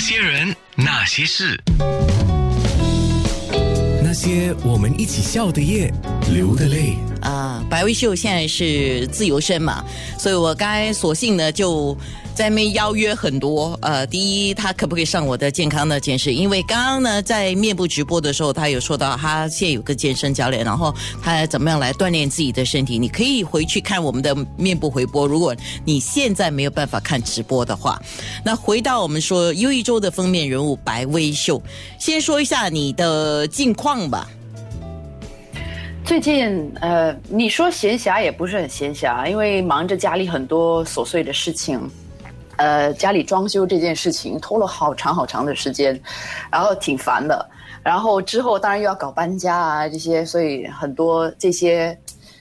些人，那些事，那些我们一起笑的夜，流的泪。啊，白薇秀现在是自由身嘛，所以我刚索性呢就在那边邀约很多。呃，第一，他可不可以上我的健康的健身？因为刚刚呢在面部直播的时候，他有说到他现在有个健身教练，然后他怎么样来锻炼自己的身体。你可以回去看我们的面部回播。如果你现在没有办法看直播的话，那回到我们说优一周的封面人物白薇秀，先说一下你的近况吧。最近呃，你说闲暇也不是很闲暇，因为忙着家里很多琐碎的事情，呃，家里装修这件事情拖了好长好长的时间，然后挺烦的。然后之后当然又要搞搬家啊这些，所以很多这些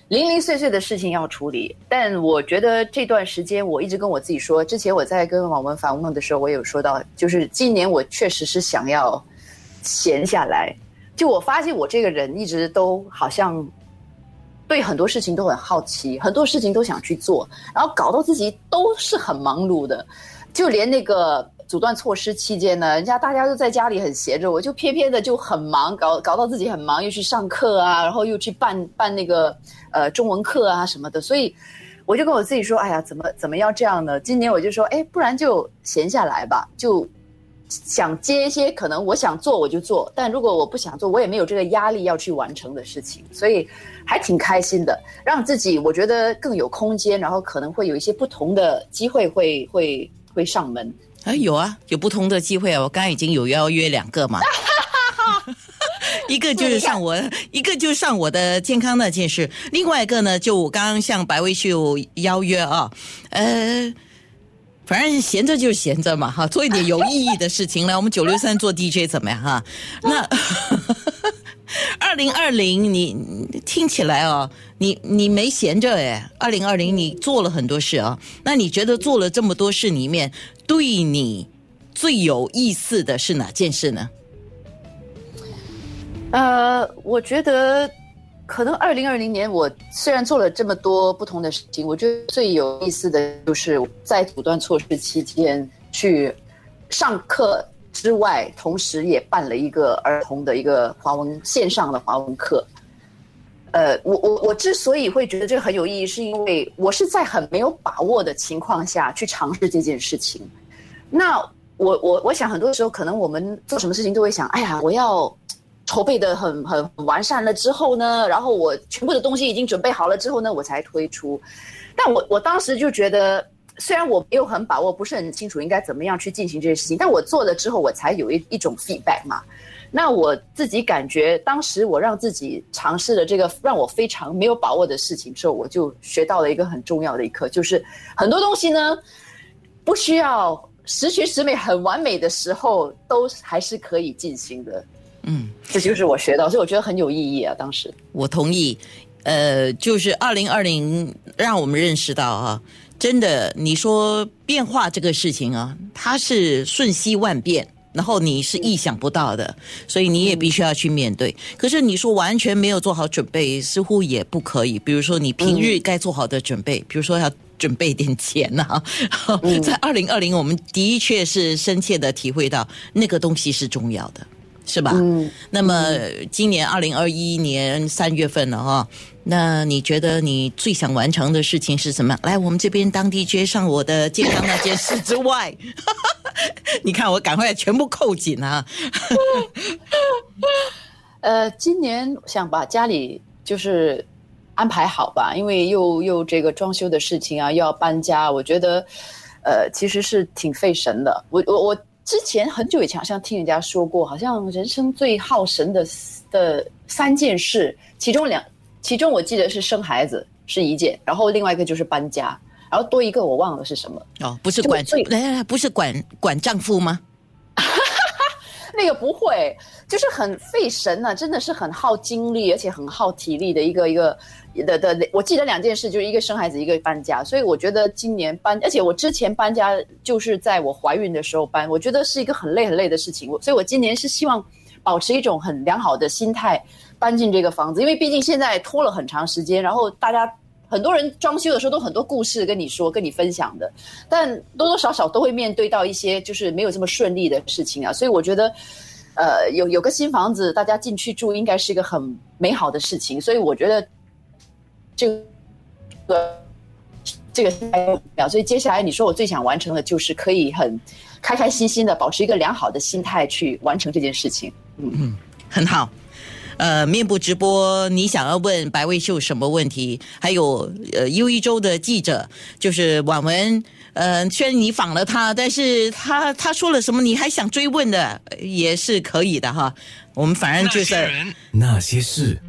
零零碎碎的事情要处理。但我觉得这段时间我一直跟我自己说，之前我在跟网文访问的时候，我有说到，就是今年我确实是想要闲下来。就我发现，我这个人一直都好像对很多事情都很好奇，很多事情都想去做，然后搞到自己都是很忙碌的。就连那个阻断措施期间呢，人家大家都在家里很闲着，我就偏偏的就很忙，搞搞到自己很忙，又去上课啊，然后又去办办那个呃中文课啊什么的。所以我就跟我自己说：“哎呀，怎么怎么要这样呢？”今年我就说：“哎，不然就闲下来吧，就。”想接一些可能我想做我就做，但如果我不想做，我也没有这个压力要去完成的事情，所以还挺开心的，让自己我觉得更有空间，然后可能会有一些不同的机会会会会上门。啊，有啊，有不同的机会啊！我刚刚已经有邀约两个嘛，一个就是上我，一个就是上我的健康那件事，另外一个呢，就我刚刚向白薇秀邀约啊，呃。反正闲着就是闲着嘛，哈，做一点有意义的事情来。我们九六三做 DJ 怎么样哈？那 二零二零你听起来哦，你你没闲着哎。二零二零你做了很多事啊，那你觉得做了这么多事里面，对你最有意思的是哪件事呢？呃，我觉得。可能二零二零年，我虽然做了这么多不同的事情，我觉得最有意思的就是在阻断措施期间去上课之外，同时也办了一个儿童的一个华文线上的华文课。呃，我我我之所以会觉得这个很有意义，是因为我是在很没有把握的情况下去尝试这件事情。那我我我想很多时候，可能我们做什么事情都会想，哎呀，我要。筹备的很很完善了之后呢，然后我全部的东西已经准备好了之后呢，我才推出。但我我当时就觉得，虽然我没有很把握，不是很清楚应该怎么样去进行这些事情，但我做了之后，我才有一一种 feedback 嘛。那我自己感觉，当时我让自己尝试了这个让我非常没有把握的事情之后，我就学到了一个很重要的一课，就是很多东西呢，不需要十全十美、很完美的时候，都还是可以进行的。嗯，这就是我学到，所以我觉得很有意义啊。当时我同意，呃，就是二零二零让我们认识到啊，真的，你说变化这个事情啊，它是瞬息万变，然后你是意想不到的，所以你也必须要去面对。可是你说完全没有做好准备，似乎也不可以。比如说你平日该做好的准备，比如说要准备点钱呐。在二零二零，我们的确是深切的体会到那个东西是重要的。是吧？嗯，那么今年二零二一年三月份了哈，那你觉得你最想完成的事情是什么？来，我们这边当地接上我的健康那件事之外，你看我赶快全部扣紧啊！呃，今年想把家里就是安排好吧，因为又又这个装修的事情啊，又要搬家，我觉得呃其实是挺费神的。我我我。之前很久以前好像听人家说过，好像人生最耗神的的三件事，其中两，其中我记得是生孩子是一件，然后另外一个就是搬家，然后多一个我忘了是什么。哦，不是管，来来，不是管管丈夫吗？那个不会，就是很费神呢，真的是很耗精力，而且很耗体力的一个一个。的的，我记得两件事，就是一个生孩子，一个搬家。所以我觉得今年搬，而且我之前搬家就是在我怀孕的时候搬，我觉得是一个很累很累的事情。我所以我今年是希望保持一种很良好的心态搬进这个房子，因为毕竟现在拖了很长时间，然后大家很多人装修的时候都很多故事跟你说、跟你分享的，但多多少少都会面对到一些就是没有这么顺利的事情啊。所以我觉得，呃，有有个新房子，大家进去住应该是一个很美好的事情。所以我觉得这个这个是目标。所以接下来你说我最想完成的就是可以很开开心心的保持一个良好的心态去完成这件事情。嗯嗯。很好，呃，面部直播，你想要问白卫秀什么问题？还有，呃，优一周的记者就是婉文，呃，虽然你访了他，但是他他说了什么，你还想追问的，也是可以的哈。我们反正就是那些人，那些事。